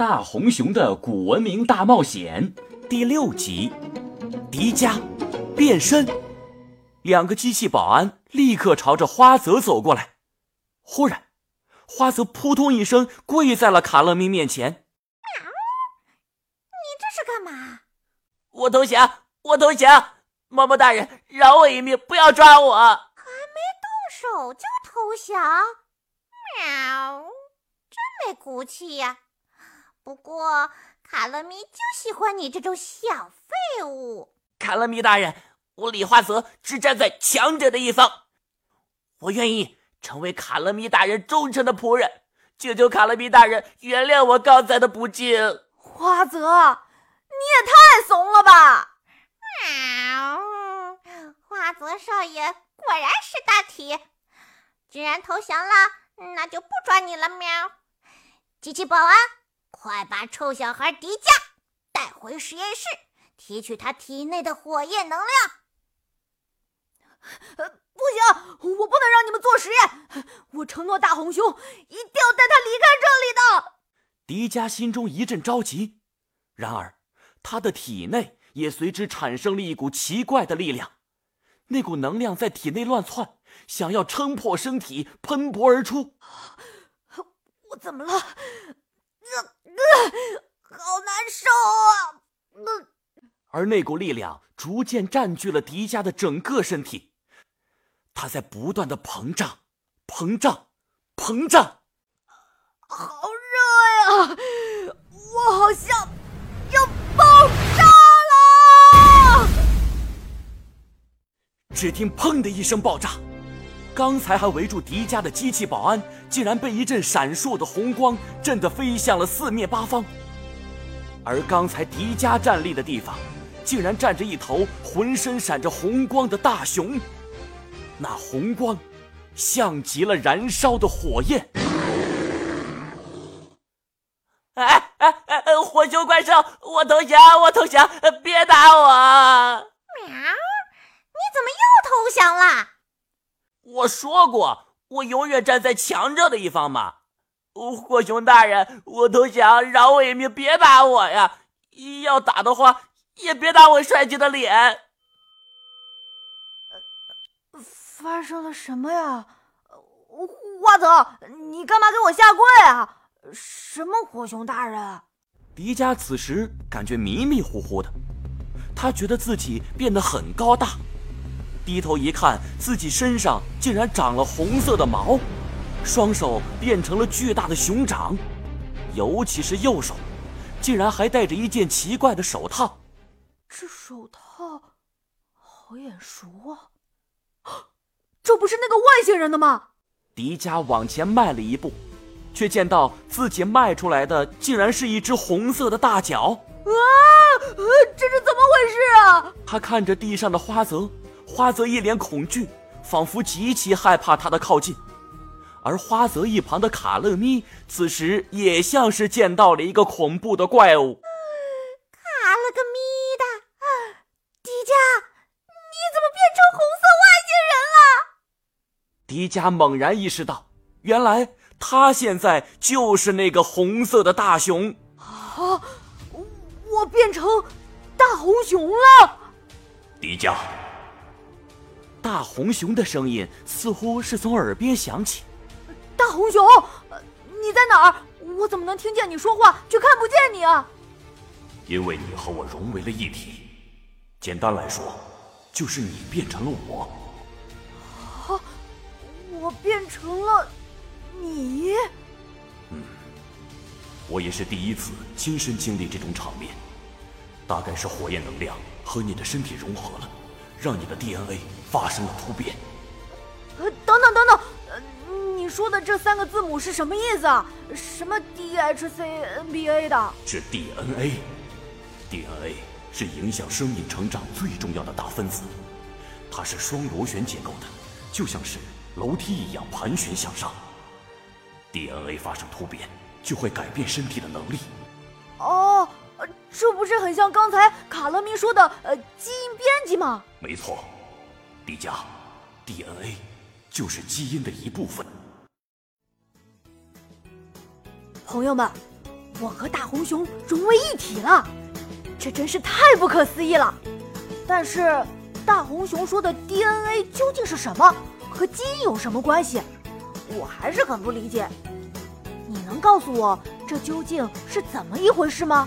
大红熊的古文明大冒险第六集：迪迦变身。两个机器保安立刻朝着花泽走过来。忽然，花泽扑通一声跪在了卡乐咪面前。喵！你这是干嘛？我投降！我投降！猫猫大人，饶我一命，不要抓我！还没动手就投降？喵！真没骨气呀！不过，卡乐咪就喜欢你这种小废物。卡乐咪大人，我李花泽只站在强者的一方，我愿意成为卡乐咪大人忠诚的仆人。求求卡乐咪大人原谅我刚才的不敬。花泽，你也太怂了吧！喵！花泽少爷果然识大体，既然投降了，那就不抓你了。喵！机器保安。快把臭小孩迪迦带回实验室，提取他体内的火焰能量。呃，不行，我不能让你们做实验。我承诺大红熊一定要带他离开这里的。迪迦心中一阵着急，然而他的体内也随之产生了一股奇怪的力量，那股能量在体内乱窜，想要撑破身体喷薄而出。我怎么了？受啊！而那股力量逐渐占据了迪迦的整个身体，它在不断的膨胀、膨胀、膨胀。好热呀！我好像要爆炸了！只听“砰”的一声爆炸。刚才还围住迪迦的机器保安，竟然被一阵闪烁的红光震得飞向了四面八方。而刚才迪迦站立的地方，竟然站着一头浑身闪着红光的大熊，那红光像极了燃烧的火焰。哎哎哎！火球怪兽，我投降，我投降，别打我！喵，你怎么又投降了？我说过，我永远站在强者的一方嘛。火熊大人，我投降，饶我一命，别打我呀！要打的话，也别打我帅气的脸。发生了什么呀？花泽，你干嘛给我下跪啊？什么火熊大人？迪迦此时感觉迷迷糊糊的，他觉得自己变得很高大。低头一看，自己身上竟然长了红色的毛，双手变成了巨大的熊掌，尤其是右手，竟然还戴着一件奇怪的手套。这手套好眼熟啊！这不是那个外星人的吗？迪迦往前迈了一步，却见到自己迈出来的竟然是一只红色的大脚。啊！这是怎么回事啊？他看着地上的花泽。花泽一脸恐惧，仿佛极其害怕他的靠近，而花泽一旁的卡乐咪此时也像是见到了一个恐怖的怪物。卡了个咪的！迪迦，你怎么变成红色外星人了？迪迦猛然意识到，原来他现在就是那个红色的大熊。啊！我变成大红熊了！迪迦。大红熊的声音似乎是从耳边响起。大红熊，你在哪儿？我怎么能听见你说话，却看不见你啊？因为你和我融为了一体。简单来说，就是你变成了我。啊！我变成了你？嗯，我也是第一次亲身经历这种场面。大概是火焰能量和你的身体融合了。让你的 DNA 发生了突变。呃，等等等等，说的这三个字母是什么意思啊？什么 DHCNBA 的？是 DNA。DNA 是影响生命成长最重要的大分子，它是双螺旋结构的，就像是楼梯一样盘旋向上。DNA 发生突变，就会改变身体的能力。哦。这不是很像刚才卡勒咪说的呃基因编辑吗？没错，迪迦，DNA 就是基因的一部分。朋友们，我和大红熊融为一体了，这真是太不可思议了。但是，大红熊说的 DNA 究竟是什么？和基因有什么关系？我还是很不理解。你能告诉我这究竟是怎么一回事吗？